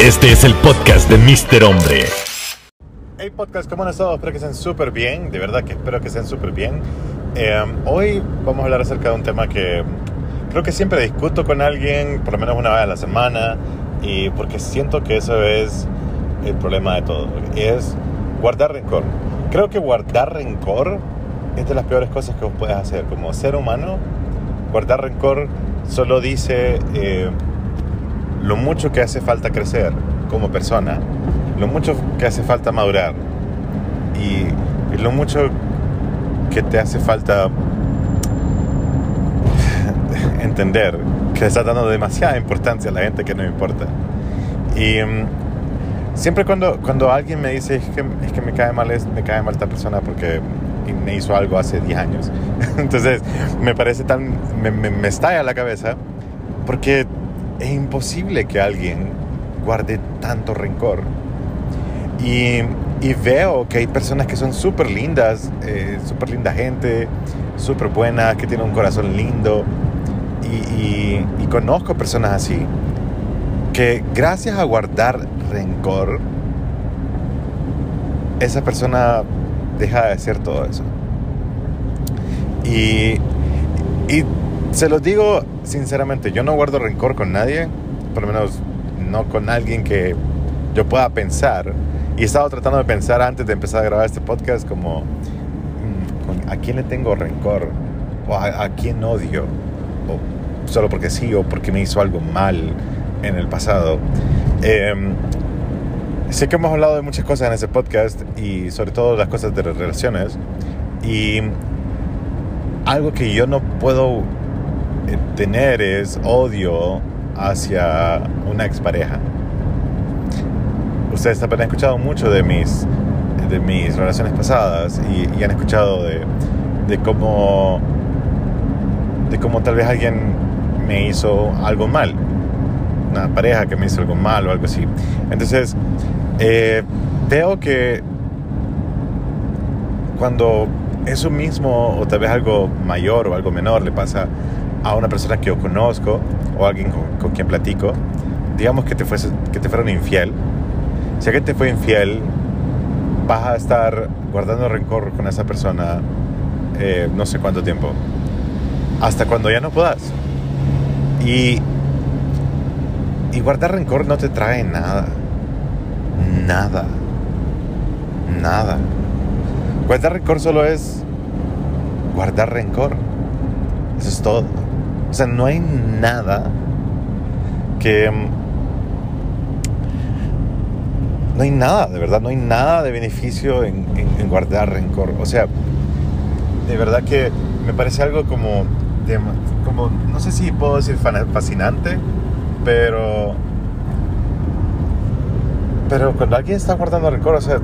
Este es el podcast de Mr. Hombre. Hey podcast, ¿cómo han estado? Espero que estén súper bien, de verdad que espero que estén súper bien. Eh, hoy vamos a hablar acerca de un tema que creo que siempre discuto con alguien, por lo menos una vez a la semana, y porque siento que eso es el problema de todo, es guardar rencor. Creo que guardar rencor es de las peores cosas que vos puedes hacer. Como ser humano, guardar rencor solo dice eh, lo mucho que hace falta crecer como persona, lo mucho que hace falta madurar y, lo mucho que te hace falta entender que le estás dando demasiada importancia a la gente que no importa. Y mm, siempre cuando, cuando alguien me dice es que, es que me cae mal es, me cae mal esta persona porque me hizo algo hace 10 años. Entonces me parece tan, me, me, me estalla la cabeza porque es imposible que alguien guarde tanto rencor. Y, veo que hay personas que son súper lindas, eh, súper linda gente, súper buenas, que tienen un corazón lindo. Y conozco personas así, que gracias a guardar rencor, esa persona deja de hacer todo eso. Y, y se los digo sinceramente, yo no guardo rencor con nadie, por lo menos no con alguien que yo pueda pensar. Y he estado tratando de pensar antes de empezar a grabar este podcast como, mm, ¿a quién le tengo rencor? ¿O a, quién odio? ¿O solo porque sí o porque me hizo algo mal en el pasado? Eh, sé que hemos hablado de muchas cosas en ese podcast y sobre todo las cosas de las relaciones. Y algo que yo no puedo tener es odio hacia una expareja. Ustedes han escuchado mucho de mis, de mis relaciones pasadas y, y han escuchado de, de cómo de cómo tal vez alguien me hizo algo mal una pareja que me hizo algo mal o algo así entonces eh, veo que cuando eso mismo o tal vez algo mayor o algo menor le pasa a una persona que yo conozco o alguien con, quien platico, digamos que te, fuese, que te fueron infiel, si alguien te fue infiel, vas a estar guardando rencor con esa persona eh, no sé cuánto tiempo, hasta cuando ya no puedas. Y, y guardar rencor no te trae nada, nada, nada. Guardar rencor solo es guardar rencor. Eso es todo. O sea, no hay nada que... No hay nada, de verdad, no hay nada de beneficio en, en, en guardar rencor. O sea, de verdad que me parece algo como, de, como no sé si puedo decir fascinante, pero... Pero cuando alguien está guardando rencor, o sea,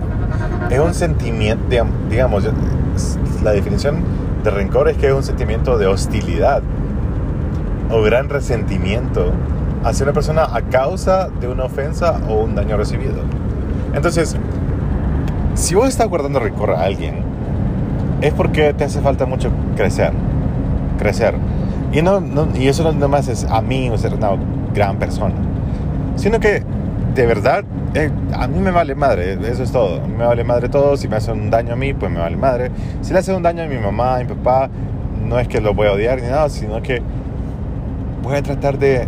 es un sentimiento, digamos, la definición de rencor es que es un sentimiento de hostilidad o gran resentimiento hacia una persona a causa de una ofensa o un daño recibido. Entonces, si vos estás guardando rencor a alguien, es porque te hace falta mucho crecer. Crecer. Y, no, no y eso no nada más es a mí o ser una gran persona, sino que de verdad eh, a mí me vale madre, eso es todo. Me vale madre todo. Si me hacen un daño a mí, pues me vale madre. Si le hacen un daño a mi mamá, a mi papá, no es que lo voy a odiar ni nada, sino que voy a tratar de,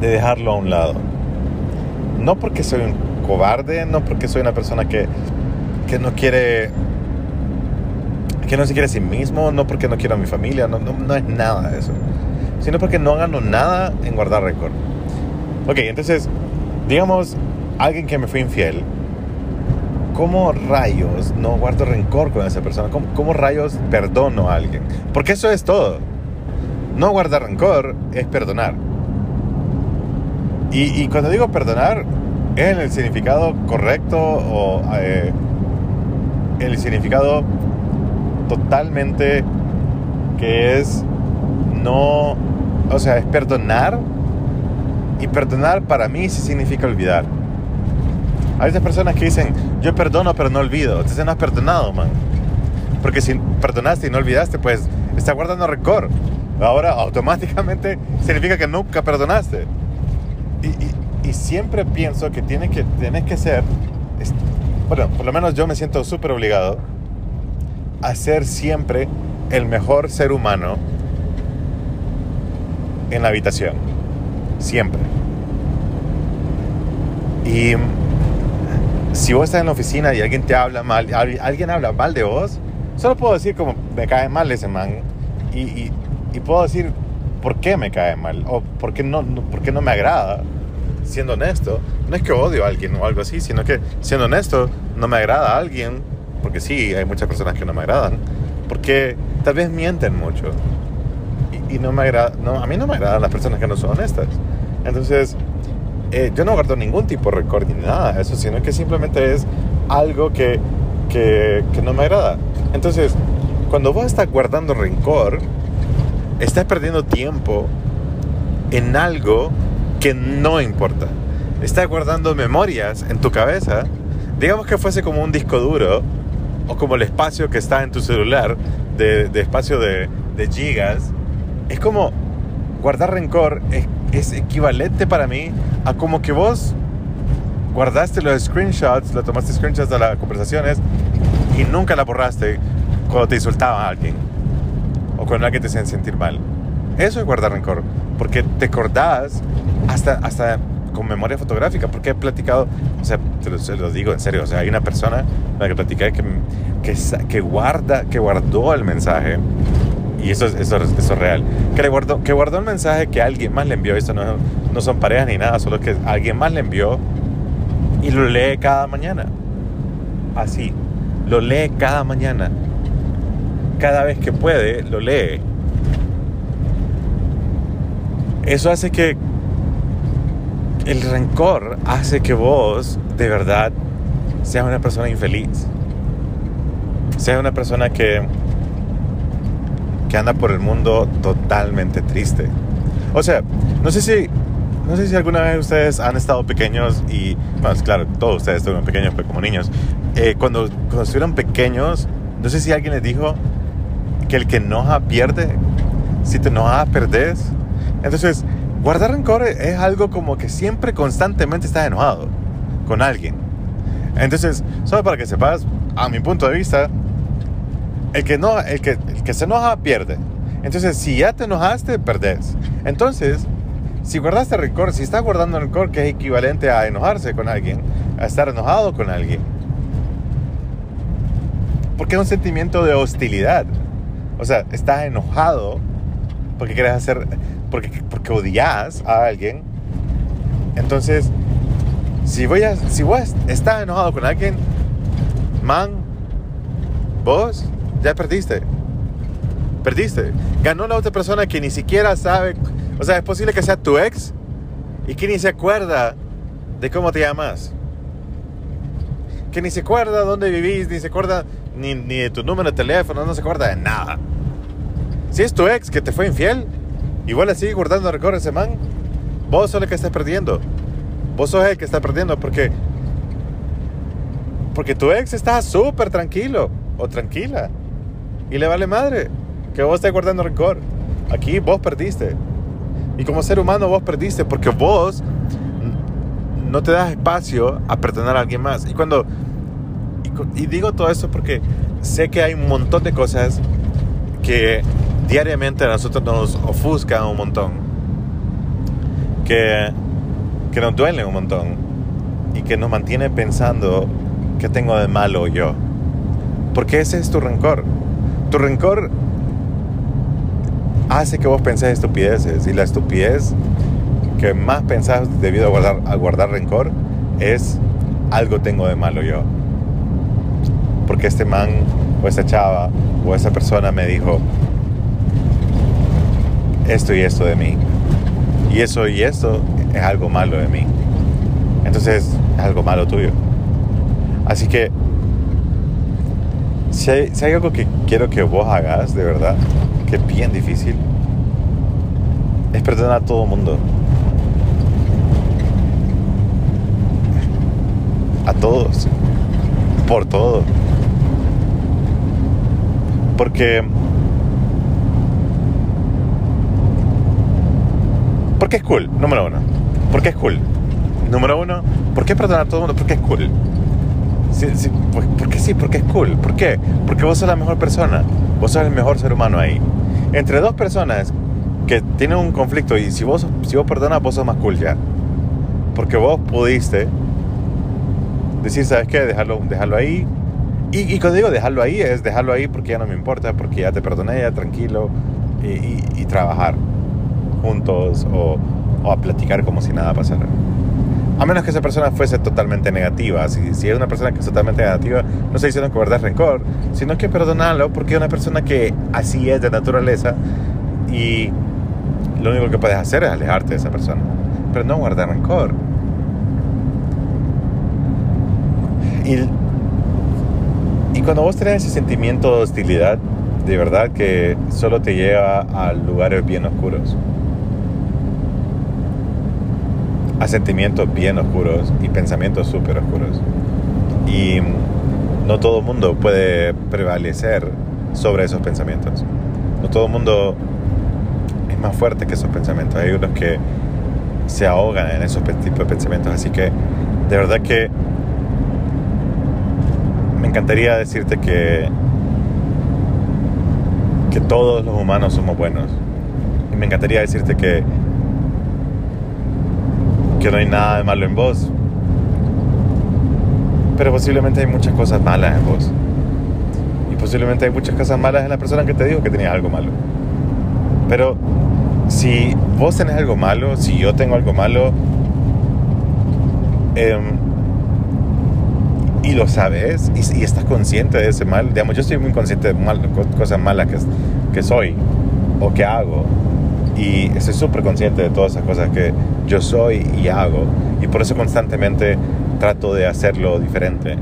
de dejarlo a un lado. No porque soy un cobarde, no porque soy una persona que, que no quiere, que no se quiere a sí mismo, no porque no quiero a mi familia, no, no, no es nada de eso. Sino porque no gano nada en guardar récord. Ok, entonces, digamos, alguien que me fue infiel, ¿cómo rayos no guardo rencor con esa persona? ¿Cómo, ¿Cómo, rayos perdono a alguien? Porque eso es todo. No guardar rencor es perdonar. Y, cuando digo perdonar, es en el significado correcto o eh, el significado totalmente que es no, o sea, es perdonar y perdonar para mí sí significa olvidar. Hay esas personas que dicen, yo perdono pero no olvido. Entonces no has perdonado, man. Porque si perdonaste y no olvidaste, pues está guardando rencor. Ahora automáticamente significa que nunca perdonaste. Y, y, siempre pienso que tienes que, tienes que ser, bueno, por lo menos yo me siento súper obligado a ser siempre el mejor ser humano en la habitación. Siempre. Y si vos estás en la oficina y alguien te habla mal, al- alguien habla mal de vos, solo puedo decir como me cae mal ese man. Y- y puedo decir por qué me cae mal o por qué no, no- por qué no me agrada. Siendo honesto, no es que odio a alguien o algo así, sino que siendo honesto, no me agrada a alguien, porque sí, hay muchas personas que no me agradan, porque tal vez mienten mucho. Y, y no me agrada, no, a mí no me agradan las personas que no son honestas. Entonces, eh, yo no guardo ningún tipo de récord ni nada de eso, sino que simplemente es algo que, que, que no me agrada. Entonces, cuando vos estás guardando rencor, estás perdiendo tiempo en algo que no importa. Estás guardando memorias en tu cabeza. Digamos que fuese como un disco duro o como el espacio que está en tu celular de, espacio de, gigas. Es como guardar rencor es, es equivalente para mí a como que vos guardaste los screenshots, le tomaste screenshots de las conversaciones y nunca la borraste cuando te insultaba a alguien o cuando alguien te hacía sentir mal. Eso es guardar rencor, porque te acordás hasta, hasta con memoria fotográfica, porque he platicado, o sea, te lo, digo en serio, o sea, hay una persona con la que platicé que, que, que guarda, que guardó el mensaje, y eso es, eso, es- eso es real, que, guardó, que guardó el mensaje que alguien más le envió, esto no, no son parejas ni nada, solo que alguien más le envió y lo lee cada mañana, así, lo lee cada mañana, cada vez que puede, lo lee. Eso hace que el rencor hace que vos de verdad seas una persona infeliz. Seas una persona que, que anda por el mundo totalmente triste. O sea, no sé si, no sé si alguna vez ustedes han estado pequeños y, bueno, claro, todos ustedes estuvieron pequeños pero como niños. Eh, cuando, cuando estuvieron pequeños, no sé si alguien les dijo que el que enoja pierde. Si te enojas, perdés. Entonces, guardar rencor es algo como que siempre constantemente estás enojado con alguien. Entonces, solo para que sepas, a mi punto de vista, el que, no, el que, el que se enoja pierde. Entonces, si ya te enojaste, perdés. Entonces, si guardaste rencor, si estás guardando rencor, que es equivalente a enojarse con alguien, a estar enojado con alguien, porque es un sentimiento de hostilidad. O sea, estás enojado porque quieres hacer, porque, porque odias a alguien. Entonces, si, voy a, si vos estás enojado con alguien, man, vos ya perdiste. Perdiste. Ganó la otra persona que ni siquiera sabe. O sea, es posible que sea tu ex y que ni se acuerda de cómo te llamas. Que ni se acuerda dónde vivís, ni se acuerda ni, ni de tu número de teléfono, no se acuerda de nada. Si es tu ex que te fue infiel, igual así guardando rencor ese man, vos sos el que estás perdiendo. Vos sos el que está perdiendo porque porque tu ex está súper tranquilo o tranquila y le vale madre que vos estés guardando rencor. Aquí vos perdiste. Y como ser humano vos perdiste porque vos no te das espacio a perdonar a alguien más. Y cuando y, digo todo esto porque sé que hay un montón de cosas que diariamente a nosotros nos ofuscan un montón. Que, que nos duelen un montón. Y que nos mantiene pensando que tengo de malo yo. Porque ese es tu rencor. Tu rencor hace que vos penses estupideces. Y la estupidez que más pensás debido a guardar, a guardar rencor es algo tengo de malo yo. Porque este man o esa chava o esa persona me dijo esto y esto de mí. Y eso y esto es algo malo de mí. Entonces es algo malo tuyo. Así que si hay, si hay algo que quiero que vos hagas, de verdad, que es bien difícil, es perdonar a todo el mundo. A todos. Por todo. Porque... Porque es cool, número uno. Porque es cool. número uno, ¿por qué perdonar a todo el mundo? Porque es cool. Sí, sí, pues, porque sí, porque es cool. ¿Por qué? Porque vos sos la mejor persona. Vos sos el mejor ser humano ahí. Entre dos personas que tienen un conflicto y si vos, si vos perdonas, vos sos más cool ya. Porque vos pudiste decir, ¿sabes qué? Dejarlo, dejarlo ahí. Y, y cuando digo dejarlo ahí, es dejarlo ahí porque ya no me importa, porque ya te perdoné, ya tranquilo. Y, y, y trabajar juntos o, o, a platicar como si nada pasara. A menos que esa persona fuese totalmente negativa. Si, si es una persona que es totalmente negativa, no estoy diciendo que guardar rencor, sino que perdonarlo porque es una persona que así es de naturaleza y lo único que puedes hacer es alejarte de esa persona. Pero no guardar rencor. Y cuando vos tenés ese sentimiento de hostilidad, de verdad que solo te lleva a lugares bien oscuros. A sentimientos bien oscuros y pensamientos súper oscuros. Y no todo el mundo puede prevalecer sobre esos pensamientos. No todo el mundo es más fuerte que esos pensamientos. Hay unos que se ahogan en esos tipos de pensamientos. Así que de verdad que encantaría decirte que que todos los humanos somos buenos. Y me encantaría decirte que que no hay nada de malo en vos. Pero posiblemente hay muchas cosas malas en vos. Y posiblemente hay muchas cosas malas en la persona que te dijo que tenía algo malo. Pero si vos tenés algo malo, si yo tengo algo malo, eh, y lo sabes y, y, estás consciente de ese mal, digamos, yo estoy muy consciente de mal, cosas malas que, que soy o que hago y estoy súper consciente de todas esas cosas que yo soy y hago y por eso constantemente trato de hacerlo diferente.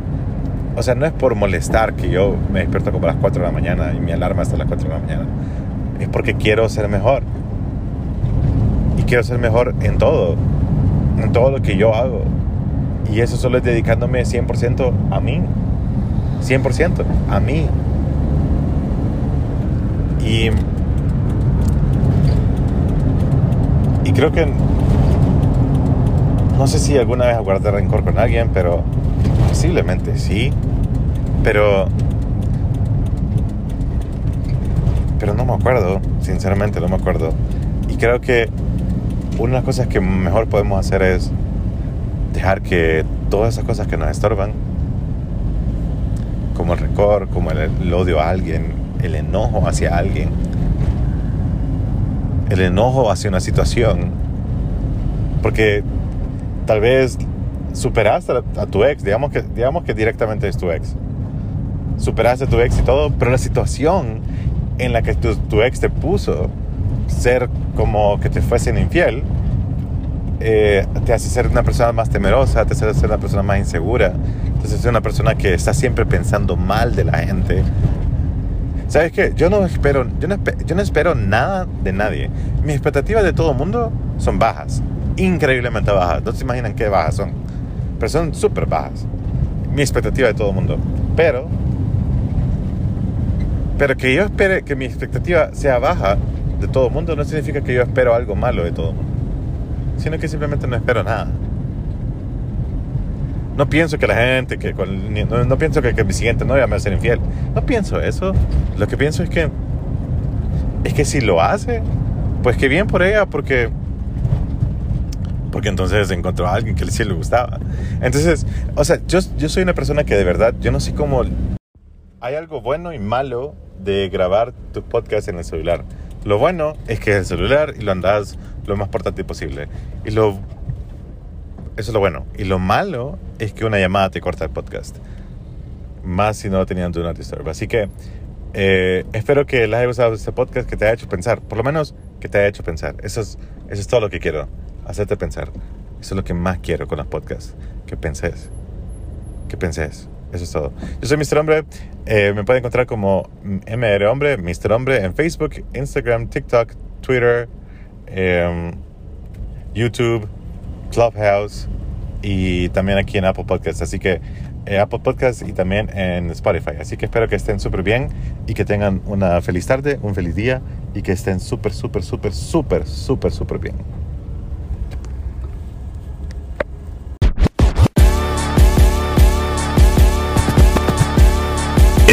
O sea, no es por molestar que yo me despierto como a las 4 de la mañana y mi alarma hasta las 4 de la mañana. Es porque quiero ser mejor. Y quiero ser mejor en todo. En todo lo que yo hago. Y eso solo es dedicándome 100% a mí. 100% a mí. Y, y creo que no sé si alguna vez guardé rencor con alguien, pero posiblemente sí. Pero pero no me acuerdo, sinceramente no me acuerdo. Y creo que una de las cosas que mejor podemos hacer es dejar que todas esas cosas que nos estorban, como el rencor, como el, el, odio a alguien, el enojo hacia alguien, el enojo hacia una situación, porque tal vez superaste a, tu ex, digamos que, digamos que directamente es tu ex, superaste a tu ex y todo, pero la situación en la que tu, tu ex te puso ser como que te fuesen infiel, eh, te hace ser una persona más temerosa, te hace ser una persona más insegura, te hace ser una persona que está siempre pensando mal de la gente. ¿Sabes qué? Yo no espero, yo no, yo no espero nada de nadie. Mis expectativas de todo el mundo son bajas, increíblemente bajas. No se imaginan qué bajas son, pero son súper bajas. Mi expectativa de todo el mundo. Pero, pero que yo espere que mi expectativa sea baja de todo el mundo no significa que yo espero algo malo de todo el mundo sino que simplemente no espero nada. No pienso que la gente, que con, no, no, pienso que, que, mi siguiente novia me va a ser infiel. No pienso eso. Lo que pienso es que, es que si lo hace, pues que bien por ella, porque, porque entonces encontró a alguien que sí le gustaba. Entonces, o sea, yo, yo soy una persona que de verdad, yo no sé cómo... Hay algo bueno y malo de grabar tus podcasts en el celular. Lo bueno es que es el celular y lo andas lo más portátil posible. Y lo, eso es lo bueno. Y lo malo es que una llamada te corta el podcast. Más si no tenían Do Not Disturb. Así que eh, espero que les haya gustado este podcast, que te haya hecho pensar. Por lo menos que te haya hecho pensar. Eso es, eso es todo lo que quiero. Hacerte pensar. Eso es lo que más quiero con los podcasts. Que penses. Que penses. Eso es todo. Yo soy Mr. Hombre. Eh, me pueden encontrar como MR Hombre, Mr. Hombre en Facebook, Instagram, TikTok, Twitter, eh, YouTube, Clubhouse y también aquí en Apple Podcasts. Así que eh, Apple Podcasts y también en Spotify. Así que espero que estén súper bien y que tengan una feliz tarde, un feliz día y que estén súper, súper, súper, súper, súper, súper bien.